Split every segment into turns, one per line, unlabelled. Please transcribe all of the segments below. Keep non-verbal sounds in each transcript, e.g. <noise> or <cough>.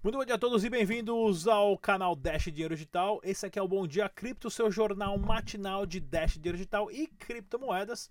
Muito bom dia a todos e bem-vindos ao canal Dash Dinheiro Digital. Esse aqui é o Bom Dia Cripto, seu jornal matinal de Dash Dinheiro Digital e criptomoedas.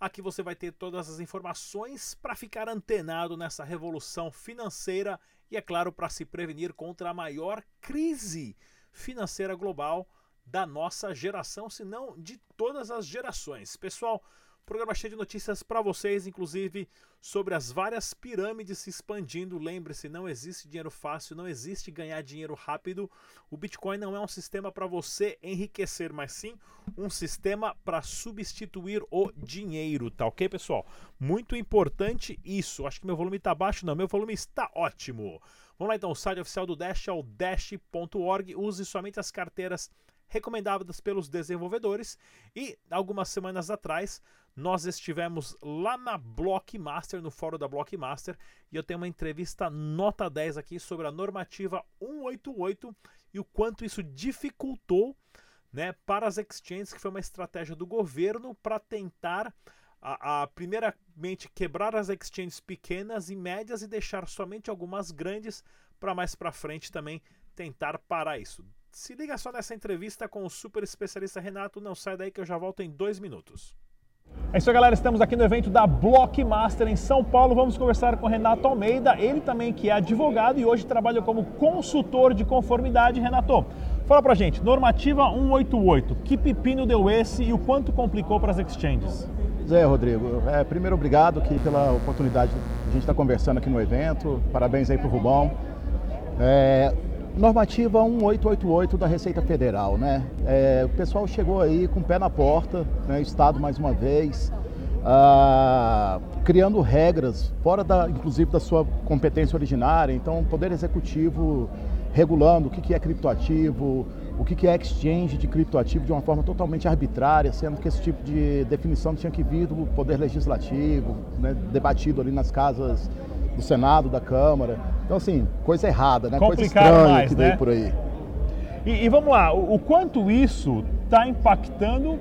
Aqui você vai ter todas as informações para ficar antenado nessa revolução financeira e, é claro, para se prevenir contra a maior crise financeira global da nossa geração, se não de todas as gerações. Pessoal, Programa cheio de notícias para vocês, inclusive sobre as várias pirâmides se expandindo. Lembre-se, não existe dinheiro fácil, não existe ganhar dinheiro rápido. O Bitcoin não é um sistema para você enriquecer, mas sim um sistema para substituir o dinheiro, tá ok, pessoal? Muito importante isso. Acho que meu volume está baixo, não, meu volume está ótimo. Vamos lá então, o site oficial do Dash é o dash.org. Use somente as carteiras recomendadas pelos desenvolvedores e algumas semanas atrás nós estivemos lá na Blockmaster, no fórum da Blockmaster, e eu tenho uma entrevista nota 10 aqui sobre a normativa 188 e o quanto isso dificultou né, para as exchanges, que foi uma estratégia do governo para tentar, a, a, primeiramente, quebrar as exchanges pequenas e médias e deixar somente algumas grandes para mais para frente também tentar parar isso. Se liga só nessa entrevista com o super especialista Renato, não sai daí que eu já volto em dois minutos. É isso aí, galera. Estamos aqui no evento da Blockmaster em São Paulo. Vamos conversar com Renato Almeida, ele também que é advogado e hoje trabalha como consultor de conformidade. Renato, fala pra gente, normativa 188, que pepino deu esse e o quanto complicou para as exchanges?
Zé, Rodrigo, é, primeiro obrigado aqui pela oportunidade de a gente estar conversando aqui no evento. Parabéns aí pro Rubão. É, Normativa 1888 da Receita Federal, né? É, o pessoal chegou aí com o pé na porta, né? Estado mais uma vez, ah, criando regras fora da, inclusive da sua competência originária. Então, o Poder Executivo regulando o que, é criptoativo, o que, que é exchange de criptoativo de uma forma totalmente arbitrária, sendo que esse tipo de definição tinha que vir do Poder Legislativo, né? debatido ali nas casas do Senado, da Câmara. Então, assim, coisa errada, né?
coisa
estranha
mais,
que
né?
veio por aí.
E, e vamos lá, o, o quanto isso está impactando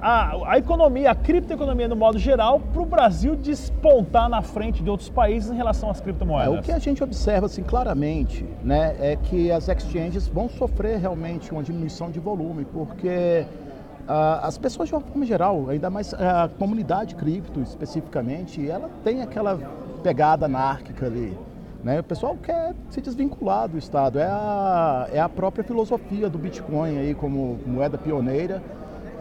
a, a, economia, a criptoeconomia no modo geral, para o Brasil despontar na frente de outros países em relação às criptomoedas?
É, o que a gente observa assim, claramente né, é que as exchanges vão sofrer realmente uma diminuição de volume, porque ah, as pessoas de uma forma geral, ainda mais a comunidade cripto especificamente, ela tem aquela pegada anárquica ali. Né? O pessoal quer se desvincular do Estado. É a, é a própria filosofia do Bitcoin aí como moeda pioneira.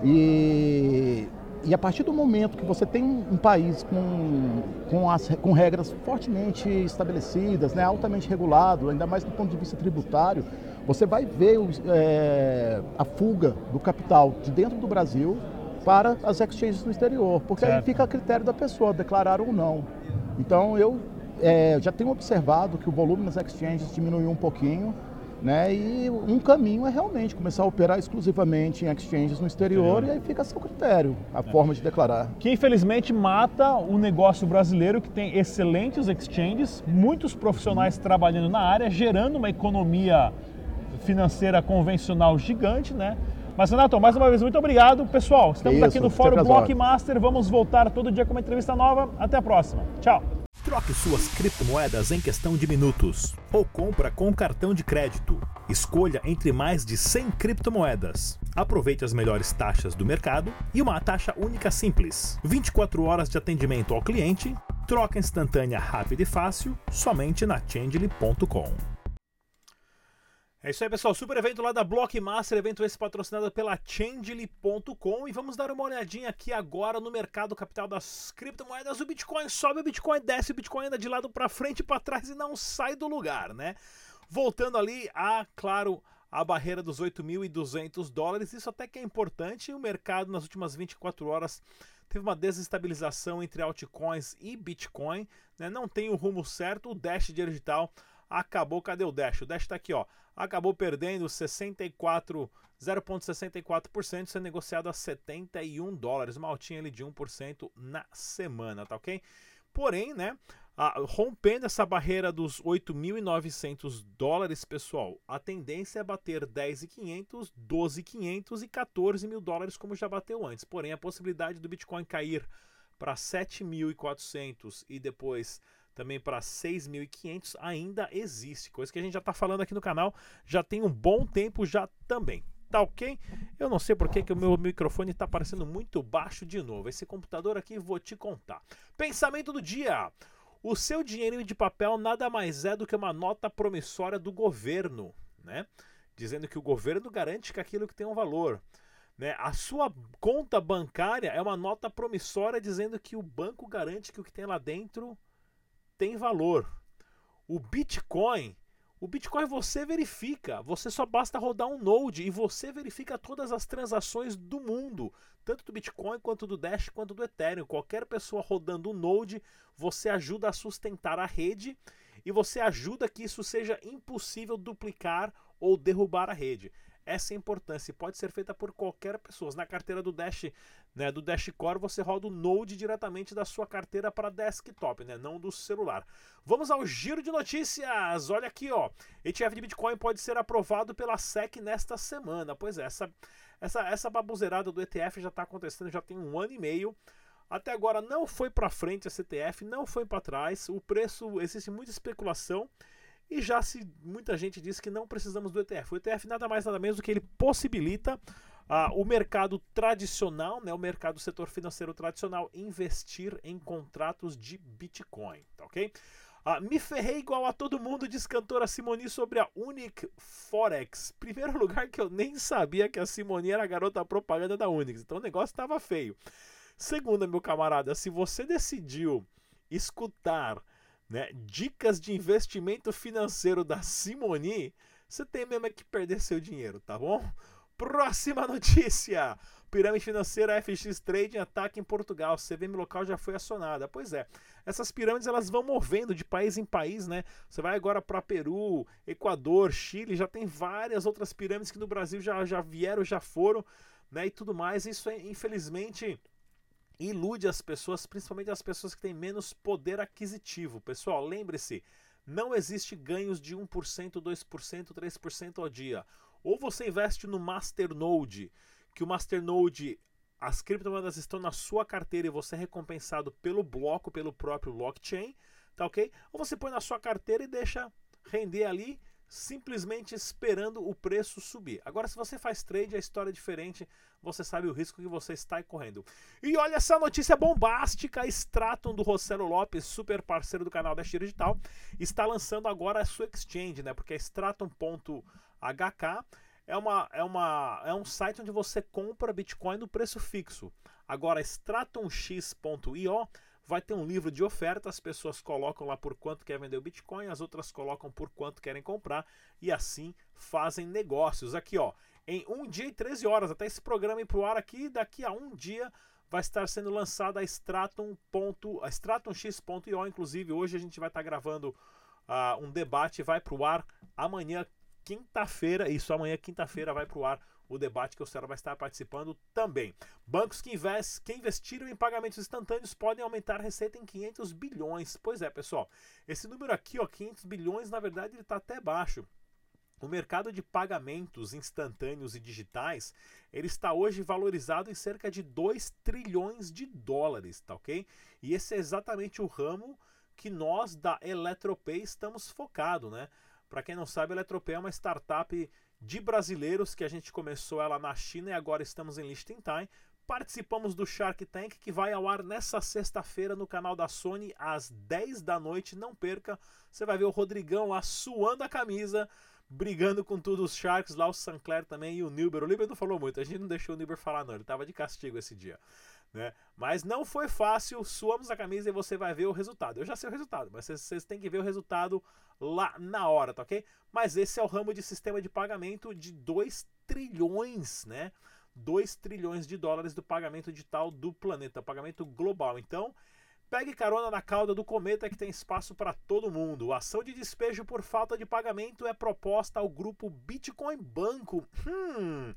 E, e a partir do momento que você tem um país com, com, as, com regras fortemente estabelecidas, né, altamente regulado, ainda mais do ponto de vista tributário, você vai ver é, a fuga do capital de dentro do Brasil para as exchanges no exterior, porque certo. aí fica a critério da pessoa declarar ou não. Então eu é, já tenho observado que o volume nas exchanges diminuiu um pouquinho, né? E um caminho é realmente começar a operar exclusivamente em exchanges no exterior e aí fica a seu critério a é. forma de declarar.
Que infelizmente mata o negócio brasileiro que tem excelentes exchanges, muitos profissionais trabalhando na área, gerando uma economia financeira convencional gigante, né? Mas, Renato, mais uma vez, muito obrigado. Pessoal, estamos Isso, aqui no Fórum Blockmaster. Vamos voltar todo dia com uma entrevista nova. Até a próxima. Tchau.
Troque suas criptomoedas em questão de minutos ou compra com cartão de crédito. Escolha entre mais de 100 criptomoedas. Aproveite as melhores taxas do mercado e uma taxa única simples. 24 horas de atendimento ao cliente, troca instantânea rápida e fácil somente na Changely.com.
É isso aí, pessoal. Super evento lá da Blockmaster, evento esse patrocinado pela Changely.com. E vamos dar uma olhadinha aqui agora no mercado capital das criptomoedas. O Bitcoin sobe, o Bitcoin desce, o Bitcoin anda de lado para frente e para trás e não sai do lugar, né? Voltando ali a, claro, a barreira dos 8.200 dólares. Isso até que é importante. O mercado nas últimas 24 horas teve uma desestabilização entre altcoins e Bitcoin. Né? Não tem o rumo certo. O Dash Digital acabou. Cadê o Dash? O Dash está aqui, ó acabou perdendo 64 0,64%, sendo negociado a 71 dólares, uma altinha ali de 1% na semana, tá ok? Porém, né, a, rompendo essa barreira dos 8.900 dólares, pessoal, a tendência é bater 10.500, 12.500 e 14 mil dólares, como já bateu antes. Porém, a possibilidade do Bitcoin cair para 7.400 e depois também para 6.500 ainda existe, coisa que a gente já está falando aqui no canal já tem um bom tempo já também. Tá ok? Eu não sei porque que o meu microfone está parecendo muito baixo de novo. Esse computador aqui vou te contar. Pensamento do dia. O seu dinheirinho de papel nada mais é do que uma nota promissória do governo, né? Dizendo que o governo garante que aquilo que tem um valor. Né? A sua conta bancária é uma nota promissória dizendo que o banco garante que o que tem lá dentro tem valor. O Bitcoin o Bitcoin você verifica, você só basta rodar um node e você verifica todas as transações do mundo, tanto do Bitcoin quanto do Dash quanto do Ethereum. Qualquer pessoa rodando um node, você ajuda a sustentar a rede e você ajuda que isso seja impossível duplicar ou derrubar a rede. Essa importância pode ser feita por qualquer pessoa. Na carteira do Dash, né, do Dash Core, você roda o Node diretamente da sua carteira para desktop, né, não do celular. Vamos ao giro de notícias. Olha aqui, ó. ETF de Bitcoin pode ser aprovado pela SEC nesta semana. Pois é, essa essa essa baboseirada do ETF já está acontecendo já tem um ano e meio. Até agora não foi para frente a CTF, não foi para trás. O preço existe muita especulação. E já se muita gente diz que não precisamos do ETF. O ETF nada mais nada menos do que ele possibilita ah, o mercado tradicional, né, o mercado do setor financeiro tradicional, investir em contratos de Bitcoin, tá ok? Ah, me ferrei igual a todo mundo, diz cantora Simoni sobre a Unic Forex. Primeiro lugar que eu nem sabia que a Simoni era a garota propaganda da Unix, então o negócio estava feio. Segunda, meu camarada, se você decidiu escutar né, dicas de investimento financeiro da Simoni, você tem mesmo é que perder seu dinheiro, tá bom? Próxima <laughs> notícia! Pirâmide financeira FX Trading ataque em Portugal. CVM local já foi acionada. Pois é, essas pirâmides elas vão movendo de país em país, né? Você vai agora para Peru, Equador, Chile, já tem várias outras pirâmides que no Brasil já, já vieram, já foram, né? E tudo mais. Isso é, infelizmente, ilude as pessoas, principalmente as pessoas que têm menos poder aquisitivo. Pessoal, lembre-se, não existe ganhos de 1%, 2%, 3% ao dia. Ou você investe no Masternode, que o Masternode, as criptomoedas estão na sua carteira e você é recompensado pelo bloco, pelo próprio blockchain, tá ok? Ou você põe na sua carteira e deixa render ali simplesmente esperando o preço subir. Agora, se você faz trade, a história é diferente, você sabe o risco que você está correndo. E olha essa notícia bombástica: Stratum do Rossello Lopes, super parceiro do canal da Xira Digital, está lançando agora a sua exchange, né? Porque a Stratum.hk é, uma, é, uma, é um site onde você compra Bitcoin no preço fixo. Agora, stratumx.io vai ter um livro de oferta, as pessoas colocam lá por quanto quer vender o Bitcoin, as outras colocam por quanto querem comprar e assim fazem negócios. Aqui, ó, em um dia e 13 horas, até esse programa ir pro ar aqui, daqui a um dia vai estar sendo lançada a Stratum. a StratumX.io, inclusive hoje a gente vai estar gravando uh, um debate, vai pro ar amanhã, quinta-feira, isso amanhã, quinta-feira, vai pro ar o debate que o Cera vai estar participando também. Bancos que, invest, que investiram em pagamentos instantâneos podem aumentar a receita em 500 bilhões. Pois é, pessoal, esse número aqui, ó, 500 bilhões, na verdade, ele está até baixo. O mercado de pagamentos instantâneos e digitais, ele está hoje valorizado em cerca de 2 trilhões de dólares, tá ok? E esse é exatamente o ramo que nós da Eletropay estamos focado, né? Para quem não sabe, a Eletropay é uma startup de brasileiros que a gente começou ela na China e agora estamos em Liechtenstein. Participamos do Shark Tank que vai ao ar nessa sexta-feira no canal da Sony às 10 da noite. Não perca, você vai ver o Rodrigão lá suando a camisa, brigando com todos os Sharks, lá o Sancler também e o Nilber. O Nilber não falou muito, a gente não deixou o Nilber falar não, ele estava de castigo esse dia. Né? Mas não foi fácil, suamos a camisa e você vai ver o resultado. Eu já sei o resultado, mas vocês, têm que ver o resultado lá na hora, tá ok? Mas esse é o ramo de sistema de pagamento de 2 trilhões, né? 2 trilhões de dólares do pagamento digital do planeta, pagamento global. Então, pegue carona na cauda do cometa que tem espaço para todo mundo. A ação de despejo por falta de pagamento é proposta ao grupo Bitcoin Banco. Hum,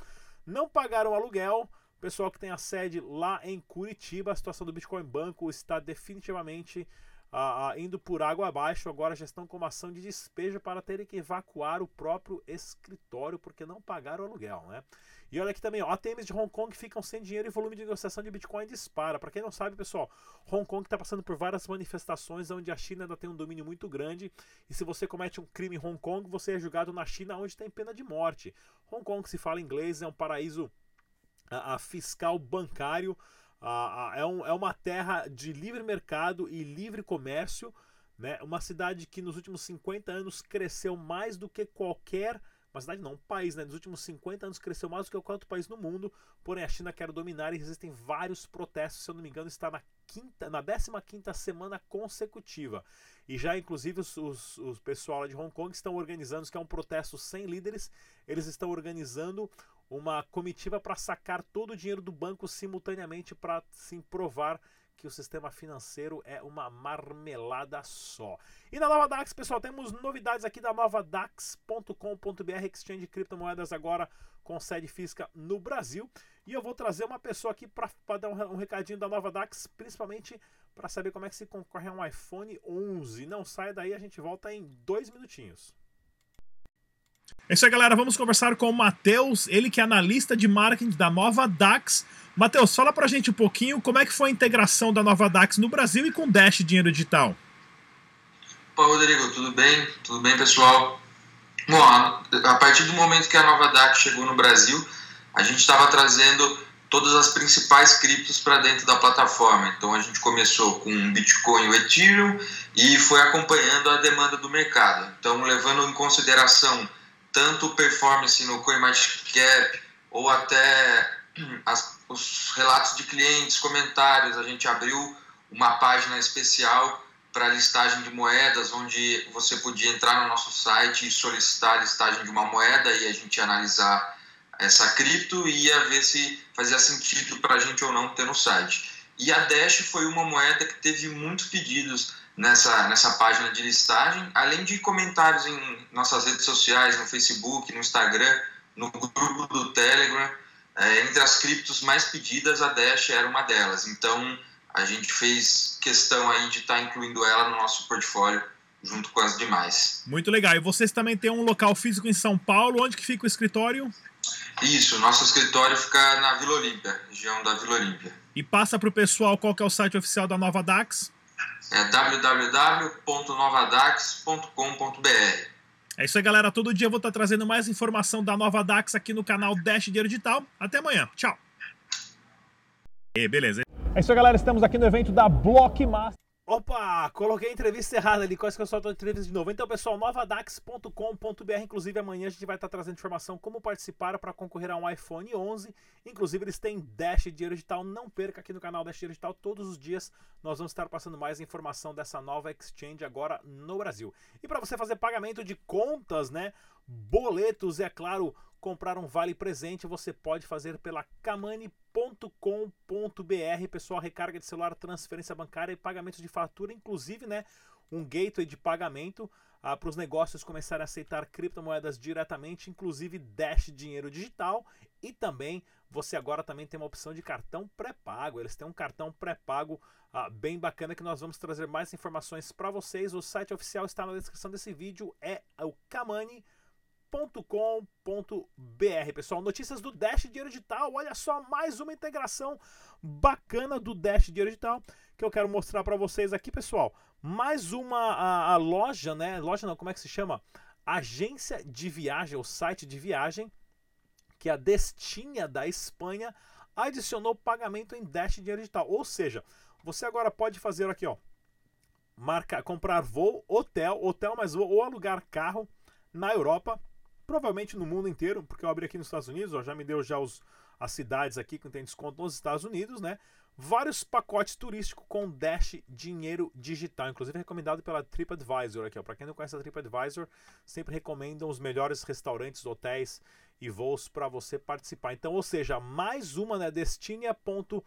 não pagaram aluguel Pessoal que tem a sede lá em Curitiba, a situação do Bitcoin Banco está definitivamente ah, indo por água abaixo. Agora já estão com uma ação de despejo para terem que evacuar o próprio escritório porque não pagaram o aluguel, né? E olha aqui também, ó, ATMs de Hong Kong ficam sem dinheiro e volume de negociação de Bitcoin dispara. Para quem não sabe, pessoal, Hong Kong está passando por várias manifestações onde a China ainda tem um domínio muito grande. E se você comete um crime em Hong Kong, você é julgado na China, onde tem pena de morte. Hong Kong, se fala inglês, é um paraíso a, a fiscal bancário. A, a, é, um, é uma terra de livre mercado e livre comércio. Né? Uma cidade que nos últimos 50 anos cresceu mais do que qualquer uma cidade não, um país, né? Nos últimos 50 anos cresceu mais do que qualquer outro país no mundo, porém a China quer dominar e existem vários protestos, se eu não me engano, está na quinta, na 15 semana consecutiva. E já, inclusive, os, os, os pessoal de Hong Kong estão organizando, que é um protesto sem líderes, eles estão organizando uma comitiva para sacar todo o dinheiro do banco simultaneamente para se provar que o sistema financeiro é uma marmelada só. E na Nova Dax, pessoal, temos novidades aqui da novadax.com.br, exchange de criptomoedas agora com sede física no Brasil. E eu vou trazer uma pessoa aqui para dar um, um, recadinho da Nova Dax, principalmente para saber como é que se concorre a um iPhone 11. Não sai daí, a gente volta em dois minutinhos.
É isso aí, galera. Vamos conversar com o Matheus, ele que é analista de marketing da Nova Dax. Matheus, fala pra gente um pouquinho como é que foi a integração da Nova Dax no Brasil e com Dash Dinheiro Digital.
Pô, Rodrigo, tudo bem? Tudo bem, pessoal? Bom, a partir do momento que a Nova Dax chegou no Brasil, a gente estava trazendo todas as principais criptos para dentro da plataforma. Então a gente começou com Bitcoin e o Ethereum e foi acompanhando a demanda do mercado. Então, levando em consideração tanto performance no CoinMarketCap ou até as, os relatos de clientes, comentários. A gente abriu uma página especial para listagem de moedas, onde você podia entrar no nosso site e solicitar a listagem de uma moeda e a gente ia analisar essa cripto e ia ver se fazia sentido para a gente ou não ter no site. E a Dash foi uma moeda que teve muitos pedidos nessa, nessa página de listagem, além de comentários em nossas redes sociais, no Facebook, no Instagram, no grupo do Telegram. É, entre as criptos mais pedidas, a Dash era uma delas. Então, a gente fez questão aí de estar tá incluindo ela no nosso portfólio junto com as demais.
Muito legal. E vocês também têm um local físico em São Paulo. Onde que fica o escritório?
Isso, nosso escritório fica na Vila Olímpia, região da Vila Olímpia.
E passa para o pessoal qual que é o site oficial da Nova Dax?
É www.novadax.com.br.
É isso aí, galera. Todo dia eu vou estar trazendo mais informação da Nova Dax aqui no canal Dash Dinheiro Digital. Até amanhã. Tchau. E beleza.
É isso aí, galera. Estamos aqui no evento da Blockmaster. Opa, coloquei a entrevista errada ali, quase que eu solto a entrevista de novo. Então, pessoal, novadax.com.br, inclusive amanhã a gente vai estar trazendo informação como participar para concorrer a um iPhone 11. Inclusive eles têm Dash Dinheiro Digital, não perca aqui no canal Dash Dinheiro Digital, todos os dias nós vamos estar passando mais informação dessa nova exchange agora no Brasil. E para você fazer pagamento de contas, né, boletos é claro, comprar um vale presente, você pode fazer pela kamani.com.br. Pessoal, recarga de celular, transferência bancária e pagamentos de fatura, inclusive, né, um gateway de pagamento ah, para os negócios começarem a aceitar criptomoedas diretamente, inclusive Dash Dinheiro Digital e também você agora também tem uma opção de cartão pré-pago. Eles têm um cartão pré-pago ah, bem bacana que nós vamos trazer mais informações para vocês. O site oficial está na descrição desse vídeo, é o kamani.com com.br pessoal. Notícias do Dash Dinheiro Digital. Olha só, mais uma integração bacana do Dash Dinheiro Digital que eu quero mostrar para vocês aqui, pessoal. Mais uma a, a, loja, né? Loja não, como é que se chama? Agência de viagem, o site de viagem, que a Destinha da Espanha adicionou pagamento em Dash Dinheiro Digital. Ou seja, você agora pode fazer aqui, ó, marcar, comprar voo, hotel, hotel mais voo ou alugar carro na Europa provavelmente no mundo inteiro, porque eu abri aqui nos Estados Unidos, ó, já me deu já os, as cidades aqui que tem desconto nos Estados Unidos, né? Vários pacotes turísticos com Dash Dinheiro Digital, inclusive recomendado pela TripAdvisor aqui, ó. Para quem não conhece a TripAdvisor, sempre recomendam os melhores restaurantes, hotéis e voos para você participar. Então, ou seja, mais uma, né, destinia.com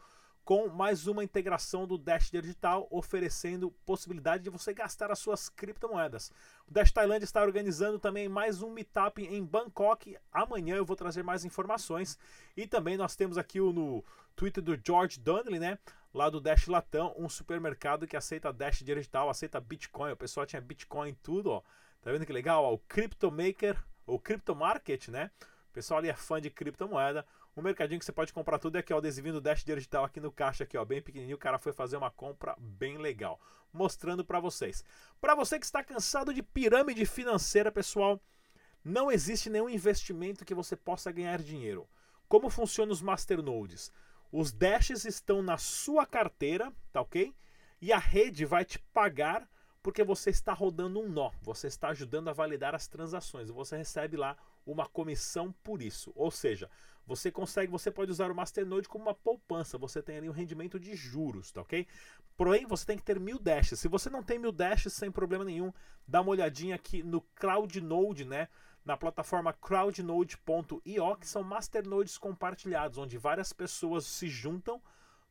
com mais uma integração do Dash Digital, oferecendo possibilidade de você gastar as suas criptomoedas. O Dash Tailândia está organizando também mais um meetup em Bangkok. Amanhã eu vou trazer mais informações. E também nós temos aqui o, no Twitter do George Donnelly, né? lá do Dash Latão, um supermercado que aceita Dash digital, aceita Bitcoin. O pessoal tinha Bitcoin em tudo, ó. Tá vendo que legal? O Crypto Maker, o Crypto Market, né? O pessoal ali é fã de criptomoeda. Um mercadinho que você pode comprar tudo é aqui, ó, o adesivinho do Dash digital aqui no caixa aqui, ó, bem pequenininho. O cara foi fazer uma compra bem legal, mostrando para vocês. Para você que está cansado de pirâmide financeira, pessoal, não existe nenhum investimento que você possa ganhar dinheiro. Como funcionam os masternodes? Os dashes estão na sua carteira, tá ok? E a rede vai te pagar porque você está rodando um nó, você está ajudando a validar as transações, você recebe lá uma comissão por isso. Ou seja, você consegue, você pode usar o Masternode como uma poupança, você tem ali um rendimento de juros, tá ok? Porém, você tem que ter mil dashes. Se você não tem mil dashes, sem problema nenhum, dá uma olhadinha aqui no CloudNode, né? na plataforma crowdnode.io, que são masternodes compartilhados, onde várias pessoas se juntam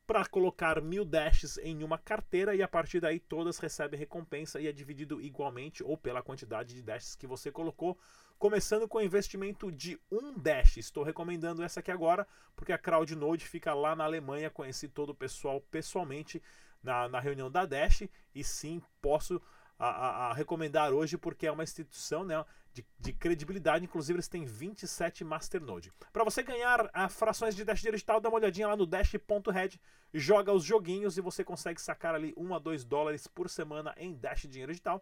para colocar mil dashes em uma carteira e a partir daí todas recebem recompensa e é dividido igualmente ou pela quantidade de dashes que você colocou, começando com o investimento de um dash. Estou recomendando essa aqui agora porque a CrowdNode fica lá na Alemanha, conheci todo o pessoal pessoalmente na, na reunião da Dash e sim posso a, a, a recomendar hoje porque é uma instituição, né? de, de, credibilidade. Inclusive, eles têm 27 Masternode. Para você ganhar a frações de Dash digital, dá uma olhadinha lá no Dash.red, joga os joguinhos e você consegue sacar ali 1 a 2 dólares por semana em Dash Dinheiro Digital.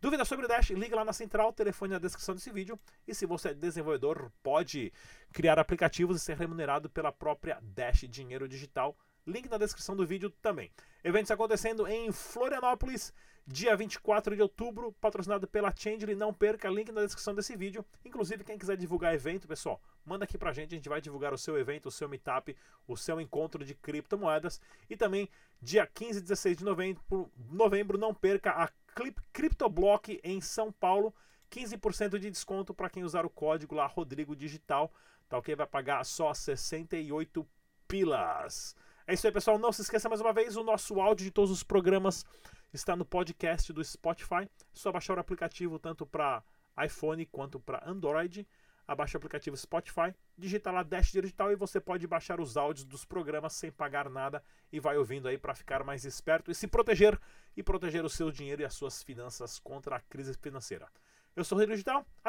Dúvida sobre o Dash? Liga lá na central, telefone na descrição desse vídeo. E se você é desenvolvedor, pode criar aplicativos e ser remunerado pela própria Dash Dinheiro Digital. Link na descrição do vídeo também. Eventos acontecendo em Florianópolis, dia 24 de outubro, patrocinado pela Changely. Não perca, link na descrição desse vídeo. Inclusive, quem quiser divulgar evento, pessoal, manda aqui pra gente. A gente vai divulgar o seu evento, o seu meetup, o seu encontro de criptomoedas. E também, dia 15 e 16 de novembro, novembro não perca a CryptoBlock em São Paulo. 15% de desconto para quem usar o código lá Rodrigo Digital, tá ok? Vai pagar só 68 pilas. É isso aí, pessoal. Não se esqueça mais uma vez, o nosso áudio de todos os programas está no podcast do Spotify. É só baixar o aplicativo tanto para iPhone quanto para Android. Abaixa o aplicativo Spotify, digita lá Dash Digital e você pode baixar os áudios dos programas sem pagar nada e vai ouvindo aí para ficar mais esperto e se proteger e proteger o seu dinheiro e as suas finanças contra a crise financeira. Eu sou o Rodrigo Digital.